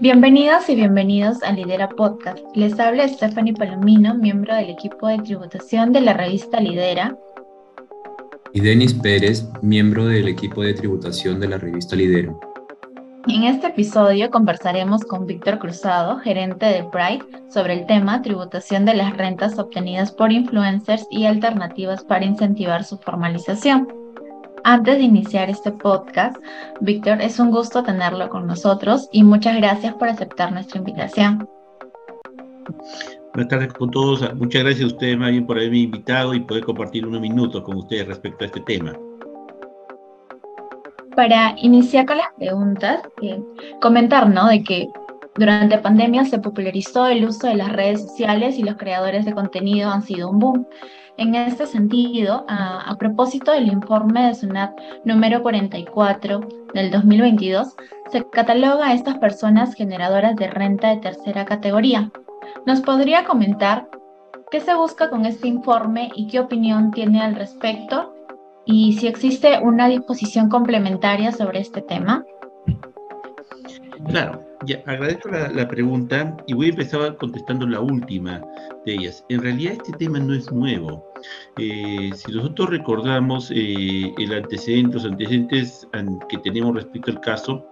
Bienvenidos y bienvenidos a Lidera Podcast. Les habla Stephanie Palomino, miembro del equipo de tributación de la revista Lidera. Y Denis Pérez, miembro del equipo de tributación de la revista Lidera. En este episodio conversaremos con Víctor Cruzado, gerente de Pride, sobre el tema tributación de las rentas obtenidas por influencers y alternativas para incentivar su formalización. Antes de iniciar este podcast, Víctor, es un gusto tenerlo con nosotros y muchas gracias por aceptar nuestra invitación. Buenas tardes con todos. Muchas gracias a ustedes más bien por haberme invitado y poder compartir unos minutos con ustedes respecto a este tema. Para iniciar con las preguntas, eh, comentar ¿no? de que durante pandemia se popularizó el uso de las redes sociales y los creadores de contenido han sido un boom. En este sentido, a, propósito del informe de SUNAT número 44 del 2022, se cataloga a estas personas generadoras de renta de tercera categoría. ¿Nos podría comentar qué se busca con este informe y qué opinión tiene al respecto? Y si existe una disposición complementaria sobre este tema. Claro, ya, agradezco la, pregunta y voy a empezar contestando la última de ellas. En realidad este tema no es nuevo. Eh, si nosotros recordamos eh, el antecedente, los antecedentes que tenemos respecto al caso,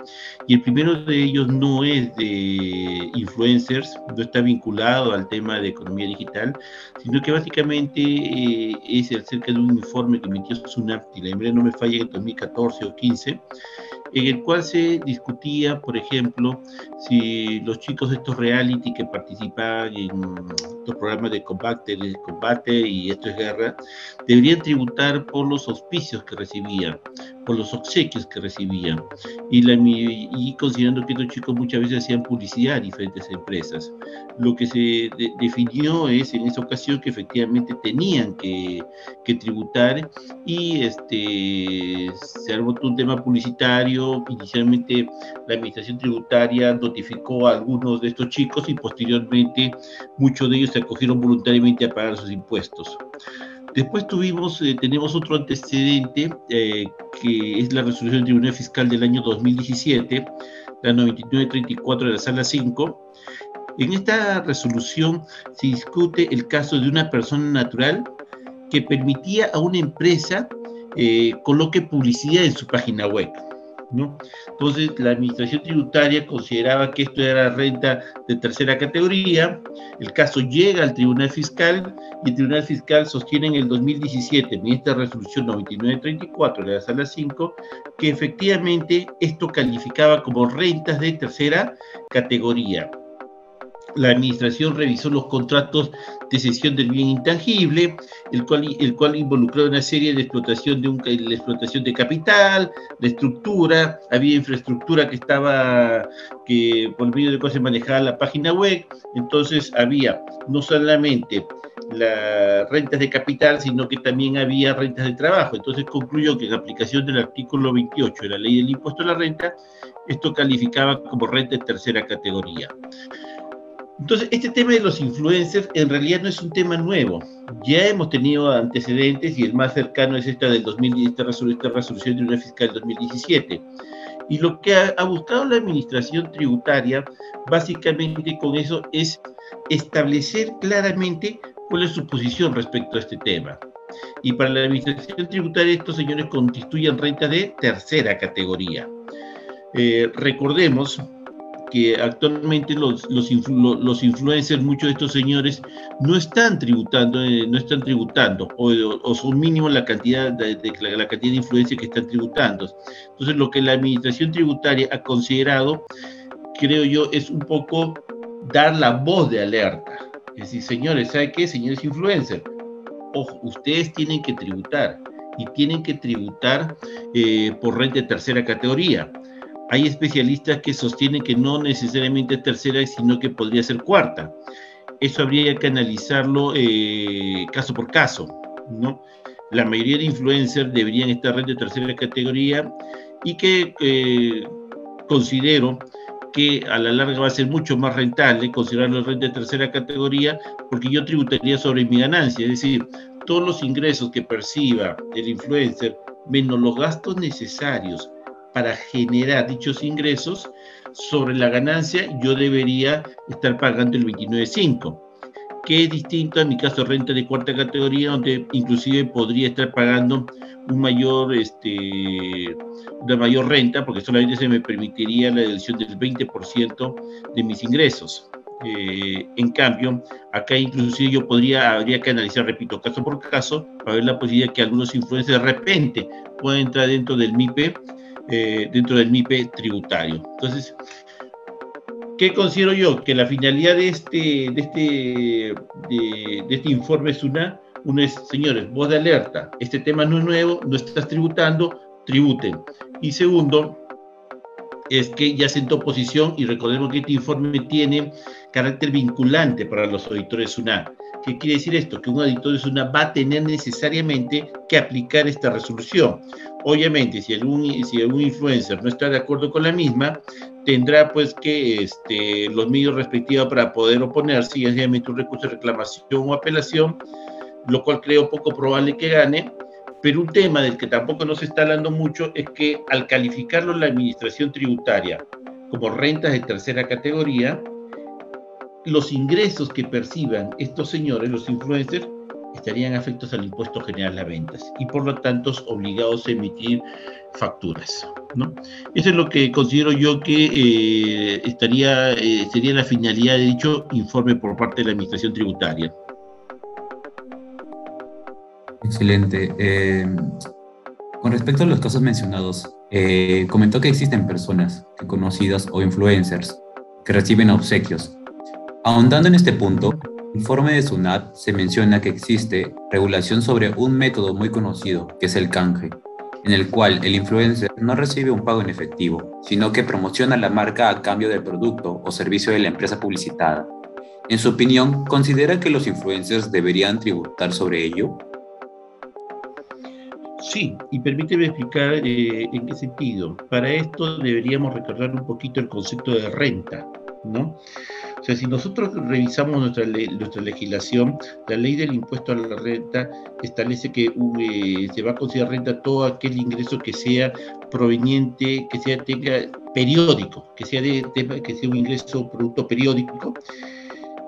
y el primero de ellos no es de influencers, no está vinculado al tema de economía digital, sino que básicamente eh, es acerca de un informe que emitió SUNAP, y la memoria no me falla, en 2014 o 15, en el cual se discutía, por ejemplo, si los chicos de estos reality que participan en los programas de combate, de combate y esto es guerra, deberían tributar por los auspicios que recibían, por los obsequios que recibían, y, la, y considerando que estos chicos muchas veces hacían publicidad a diferentes empresas. Lo que se definió es en esa ocasión que efectivamente tenían que, que tributar y este, se armó un tema publicitario, inicialmente la administración tributaria notificó a algunos de estos chicos y posteriormente muchos de ellos se acogieron voluntariamente a pagar sus impuestos. Después tuvimos, eh, tenemos otro antecedente, eh, que es la resolución del Tribunal Fiscal del año 2017, la 9934 de la Sala 5. En esta resolución se discute el caso de una persona natural que permitía a una empresa eh, coloque publicidad en su página web. Entonces, la administración tributaria consideraba que esto era renta de tercera categoría, el caso llega al Tribunal Fiscal y el Tribunal Fiscal sostiene en el 2017, en esta resolución 9934 de la Sala 5, que efectivamente esto calificaba como rentas de tercera categoría. La administración revisó los contratos cesión del bien intangible, el cual, el cual involucró una serie de explotación de, un, la explotación de capital, de estructura, había infraestructura que estaba, que por medio de cosas se manejaba la página web, entonces había no solamente las rentas de capital, sino que también había rentas de trabajo. Entonces concluyó que en aplicación del artículo 28 de la ley del impuesto a la renta, esto calificaba como renta de tercera categoría. Entonces, este tema de los influencers en realidad no es un tema nuevo. Ya hemos tenido antecedentes y el más cercano es esta del 2010, esta, resolución de una fiscal del 2017. Y lo que ha, buscado la administración tributaria, básicamente con eso, es establecer claramente cuál es su posición respecto a este tema. Y para la administración tributaria, estos señores constituyen renta de tercera categoría. Eh, recordemos que actualmente los, los, los, influencers, muchos de estos señores, no están tributando, eh, no están tributando, o, o, son mínimo la cantidad de, la, cantidad de influencia que están tributando. Entonces, lo que la administración tributaria ha considerado, creo yo, es un poco dar la voz de alerta. Es decir, señores, ¿sabe qué? Señores influencers, ojo, ustedes tienen que tributar y tienen que tributar eh, por renta de tercera categoría hay especialistas que sostienen que no necesariamente es tercera, sino que podría ser cuarta. Eso habría que analizarlo eh, caso por caso, ¿no? La mayoría de influencers deberían estar en de tercera categoría y que eh, considero que a la larga va a ser mucho más rentable considerarlo renta de tercera categoría porque yo tributaría sobre mi ganancia, es decir, todos los ingresos que perciba el influencer menos los gastos necesarios para generar dichos ingresos, sobre la ganancia yo debería estar pagando el 29.5, que es distinto a mi caso renta de cuarta categoría, donde inclusive podría estar pagando un mayor, este, una mayor renta, porque solamente se me permitiría la deducción del 20% de mis ingresos. Eh, en cambio, acá inclusive yo podría, habría que analizar, repito, caso por caso, para ver la posibilidad que algunos influencers de repente puedan entrar dentro del MIPE, eh, dentro del MIPE tributario. Entonces, ¿qué considero yo? Que la finalidad de este, de este, de, este informe es una, una es, señores, voz de alerta, este tema no es nuevo, no estás tributando, tributen. Y segundo, es que ya sentó posición y recordemos que este informe tiene carácter vinculante para los auditores SUNA. ¿Qué quiere decir esto? Que un auditor de SUNA va a tener necesariamente que aplicar esta resolución. Obviamente, si algún, si algún influencer no está de acuerdo con la misma, tendrá pues que este, los medios respectivos para poder oponerse y obviamente un recurso de reclamación o apelación, lo cual creo poco probable que gane, pero un tema del que tampoco nos está hablando mucho es que al calificarlo la administración tributaria como rentas de tercera categoría, los ingresos que perciban estos señores, los influencers, estarían afectos al impuesto general a ventas y por lo tanto obligados a emitir facturas. ¿no? Eso es lo que considero yo que eh, estaría, eh, sería la finalidad de dicho informe por parte de la Administración Tributaria. Excelente. Eh, con respecto a los casos mencionados, comentó que existen personas conocidas o influencers que reciben obsequios. Ahondando en este punto, el informe de SUNAT se menciona que existe regulación sobre un método muy conocido, que es el canje, en el cual el influencer no recibe un pago en efectivo, sino que promociona la marca a cambio del producto o servicio de la empresa publicitada. En su opinión, ¿considera que los influencers deberían tributar sobre ello? Sí, y permíteme explicar eh, en qué sentido. Para esto deberíamos recordar un poquito el concepto de renta, ¿no? Sea, si nosotros revisamos nuestra, nuestra legislación, la ley del impuesto a la renta establece que eh, se va a considerar renta todo aquel ingreso que sea proveniente, que sea tenga periódico, que sea de, que sea un ingreso producto periódico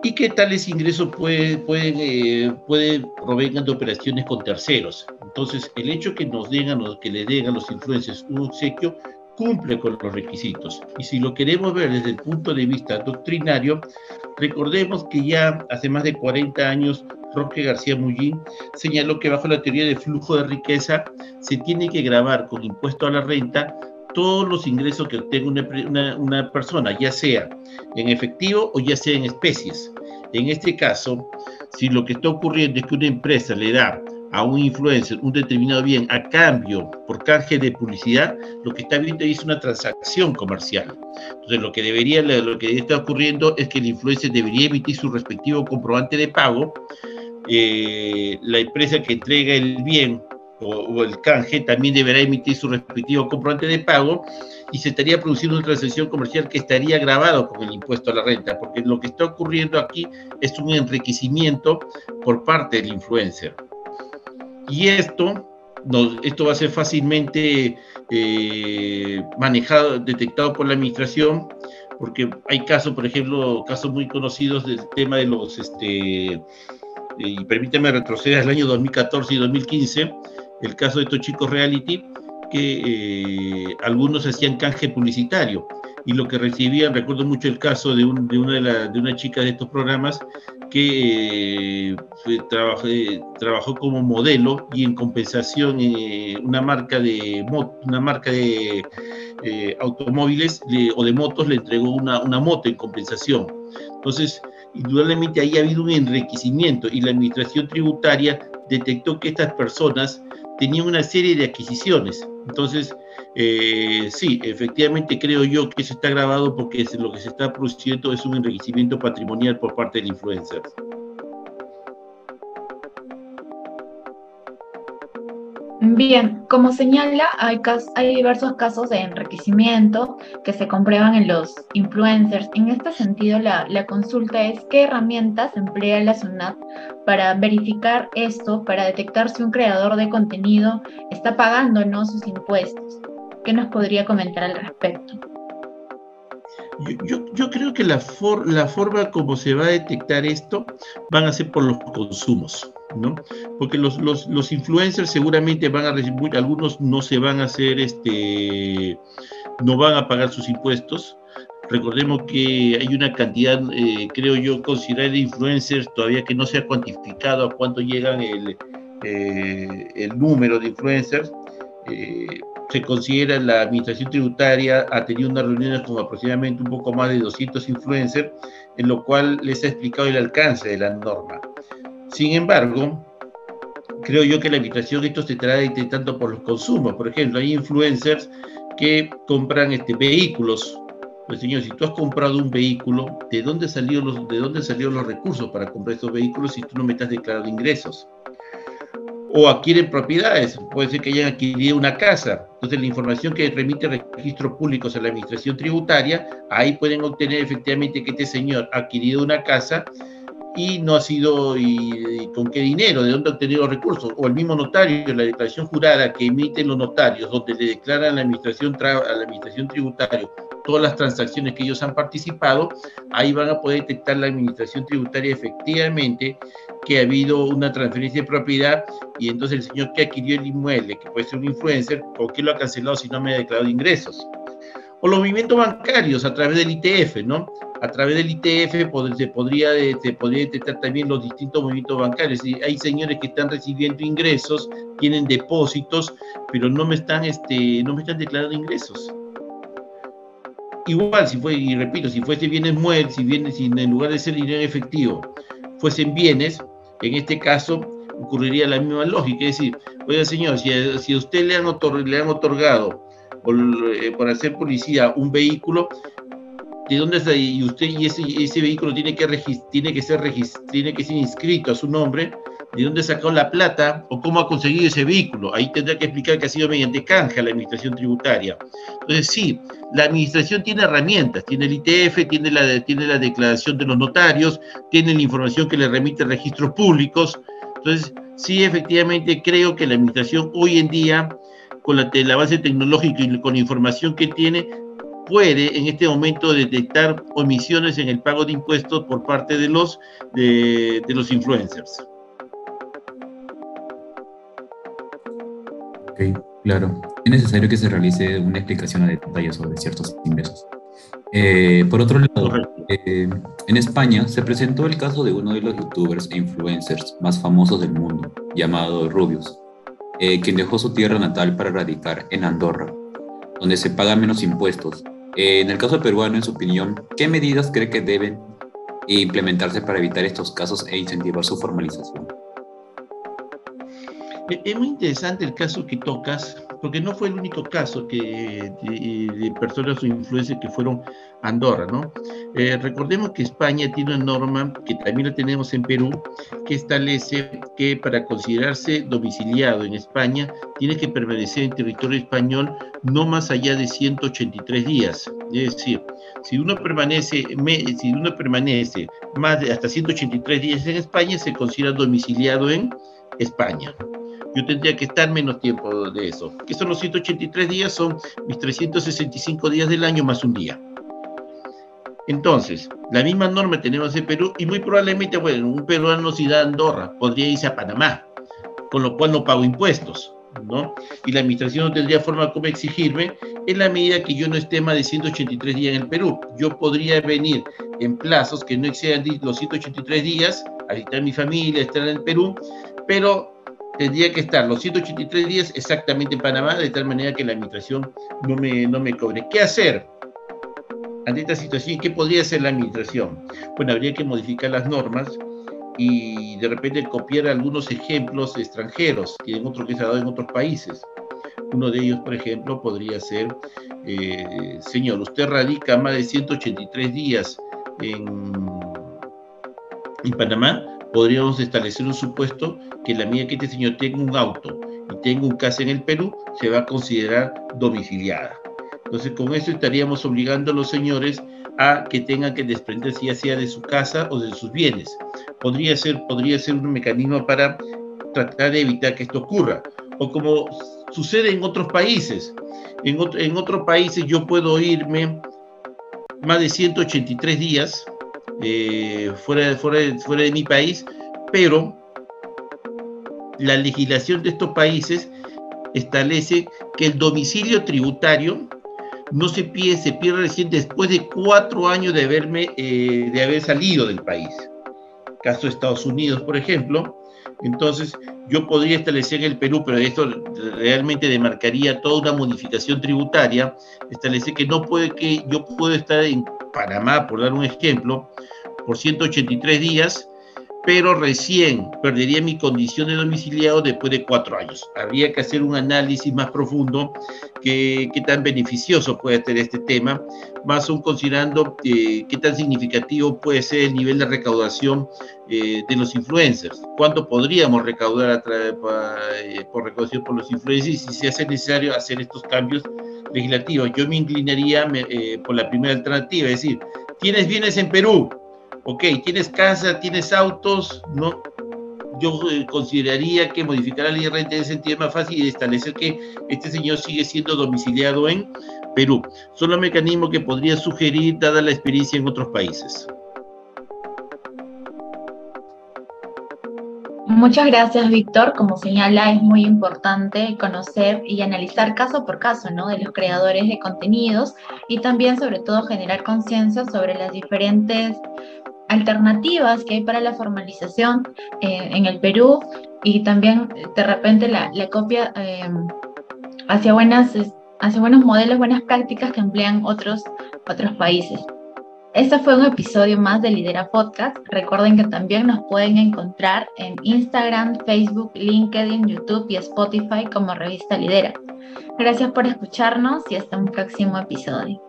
y que tales ingresos pueden, eh, provengan de operaciones con terceros. Entonces, el hecho que nos den, que le den a los influencers un obsequio cumple con los requisitos. Y si lo queremos ver desde el punto de vista doctrinario, recordemos que ya hace más de 40 años Roque García Mullín señaló que bajo la teoría de flujo de riqueza se tiene que grabar con impuesto a la renta todos los ingresos que obtenga una, una, persona, ya sea en efectivo o ya sea en especies. En este caso, si lo que está ocurriendo es que una empresa le da a un influencer un determinado bien a cambio por canje de publicidad, lo que está viendo es una transacción comercial. Entonces, lo que debería, lo que está ocurriendo es que el influencer debería emitir su respectivo comprobante de pago. Eh, la empresa que entrega el bien o, el canje también deberá emitir su respectivo comprobante de pago y se estaría produciendo una transacción comercial que estaría grabado con el impuesto a la renta, porque lo que está ocurriendo aquí es un enriquecimiento por parte del influencer. Y esto, esto va a ser fácilmente eh, manejado, detectado por la administración, porque hay casos, por ejemplo, casos muy conocidos del tema de los, este, y permíteme retroceder al año 2014 y 2015, el caso de estos chicos reality, que eh, algunos hacían canje publicitario y lo que recibían, recuerdo mucho el caso de, una, de, de una chica de estos programas que eh, trabajó, como modelo y en compensación eh, una marca de, una marca de automóviles o de motos le entregó una, una moto en compensación. Entonces, indudablemente ahí ha habido un enriquecimiento y la administración tributaria detectó que estas personas tenía una serie de adquisiciones. Entonces, eh, sí, efectivamente creo yo que eso está grabado porque lo que se está produciendo es un enriquecimiento patrimonial por parte del influencer. Bien, como señala, hay, hay, diversos casos de enriquecimiento que se comprueban en los influencers. En este sentido, la, la, consulta es qué herramientas emplea la SUNAT para verificar esto, para detectar si un creador de contenido está pagando o no sus impuestos. ¿Qué nos podría comentar al respecto? Yo, yo, creo que la, la forma como se va a detectar esto van a ser por los consumos, ¿no? Porque los, influencers seguramente van a recibir, algunos no se van a hacer, este, no van a pagar sus impuestos. Recordemos que hay una cantidad, eh, creo yo, considerada de influencers todavía que no se ha cuantificado a cuánto llegan el, eh, el número de influencers. Eh, se considera la administración tributaria ha tenido unas reuniones con aproximadamente un poco más de 200 influencers, en lo cual les ha explicado el alcance de la norma. Sin embargo, creo yo que la administración esto se trae tanto por los consumos. Por ejemplo, hay influencers que compran este, vehículos. Pues señor, si tú has comprado un vehículo, ¿de dónde, salió los, ¿de dónde salieron los recursos para comprar estos vehículos si tú no me estás declarando ingresos? O adquieren propiedades, puede ser que hayan adquirido una casa. Entonces, la información que remite registros públicos a la administración tributaria, ahí pueden obtener efectivamente que este señor ha adquirido una casa y no ha sido, y, con qué dinero, de dónde ha obtenido los recursos, o el mismo notario, la declaración jurada que emiten los notarios, donde le declaran a la administración, a la administración tributaria todas las transacciones que ellos han participado, ahí van a poder detectar la administración tributaria efectivamente que ha habido una transferencia de propiedad y entonces el señor que adquirió el inmueble, que puede ser un influencer, ¿por qué lo ha cancelado si no me ha declarado ingresos? O los movimientos bancarios a través del ITF, ¿no? A través del ITF se, podría, se podría detectar también los distintos movimientos bancarios. Hay señores que están recibiendo ingresos, tienen depósitos, pero no me están, este, no me están declarando ingresos igual, si fue, y repito, si fuese bienes muertos, si bienes, si en lugar de ser dinero efectivo, fuesen bienes, en este caso ocurriría la misma lógica, es decir, oiga señor, si a, si usted le han, le han otorgado por, eh, por, hacer policía un vehículo, ¿de dónde está? Y usted y ese, ese vehículo tiene que, tiene, que ser tiene que ser inscrito a su nombre, de dónde sacó la plata o cómo ha conseguido ese vehículo. Ahí tendrá que explicar que ha sido mediante canje a la administración tributaria. Entonces, sí, la administración tiene herramientas, tiene el ITF, tiene la, tiene la declaración de los notarios, tiene la información que le remite registros públicos. Entonces, sí, efectivamente, creo que la administración hoy en día, con la, base tecnológica y con la información que tiene, puede en este momento detectar omisiones en el pago de impuestos por parte de los, de los influencers. Claro. Es necesario que se realice una explicación a detalle sobre ciertos ingresos. Eh, por otro lado, eh, en España se presentó el caso de uno de los youtubers e influencers más famosos del mundo, llamado Rubius, eh, quien dejó su tierra natal para radicar en Andorra, donde se pagan menos impuestos. en el caso peruano, en su opinión, ¿qué medidas cree que deben implementarse para evitar estos casos e incentivar su formalización? Es muy interesante el caso que tocas, porque no fue el único caso que, de, personas o influencers que fueron a Andorra, ¿no? Eh, recordemos que España tiene una norma, que también la tenemos en Perú, que establece que para considerarse domiciliado en España, tiene que permanecer en territorio español no más allá de 183 días. Es decir, si uno permanece, si uno permanece más de hasta 183 días en España, se considera domiciliado en España yo tendría que estar menos tiempo de eso. Que son los 183 días, son mis 365 días del año más un día. Entonces, la misma norma tenemos en Perú y muy probablemente, bueno, un peruano si da Andorra podría irse a Panamá, con lo cual no pago impuestos, ¿no? Y la administración no tendría forma como exigirme en la medida que yo no esté más de 183 días en el Perú. Yo podría venir en plazos que no excedan los 183 días, a visitar a mi familia, estar en el Perú, pero tendría que estar los 183 días exactamente en Panamá, de tal manera que la administración no me, no me cobre. ¿Qué hacer? Ante esta situación, ¿qué podría hacer la administración? Bueno, habría que modificar las normas y de repente copiar algunos ejemplos extranjeros que en otros que se ha dado en otros países. Uno de ellos, por ejemplo, podría ser, eh, señor, usted radica más de 183 días en, en Panamá, podríamos establecer un supuesto que la medida que este señor tenga un auto y tenga un caso en el Perú, se va a considerar domiciliada. Entonces, con eso estaríamos obligando a los señores a que tengan que desprenderse ya sea de su casa o de sus bienes. Podría ser, podría ser un mecanismo para tratar de evitar que esto ocurra. O como sucede en otros países. En, en otros países yo puedo irme más de 183 días eh, fuera, fuera, fuera de mi país, pero la legislación de estos países establece que el domicilio tributario no se pierde, se pierde recién después de cuatro años de, haberme, eh, de haber salido del país. Caso de Estados Unidos, por ejemplo. Entonces, yo podría establecer el Perú, pero esto realmente demarcaría toda una modificación tributaria, establecer que no puede que yo puedo estar en Panamá, por dar un ejemplo, por 183 días pero recién perdería mi condición de domiciliado después de cuatro años. Habría que hacer un análisis más profundo qué, qué tan beneficioso puede ser este tema, más aún considerando eh, qué tan significativo puede ser el nivel de recaudación eh, de los influencers. ¿Cuánto podríamos recaudar a eh, por recaudación por los influencers y si se hace necesario hacer estos cambios legislativos? Yo me inclinaría por la primera alternativa, es decir, tienes bienes en Perú, ok, tienes casa, tienes autos, no, yo eh, consideraría que modificar la ley de renta en ese sentido es más fácil y establecer que este señor sigue siendo domiciliado en Perú. Son los mecanismos que podría sugerir dada la experiencia en otros países. Muchas gracias, Víctor. Como señala, es muy importante conocer y analizar caso por caso, ¿no? De los creadores de contenidos y también, sobre todo, generar conciencia sobre las diferentes alternativas que hay para la formalización eh, en el Perú y también de repente la, copia em, hacia, buenas, buenos modelos, buenas prácticas que emplean otros, otros países. Este fue un episodio más de Lidera Podcast. Recuerden que también nos pueden encontrar en Instagram, Facebook, LinkedIn, YouTube y Spotify como revista Lidera. Gracias por escucharnos y hasta un próximo episodio.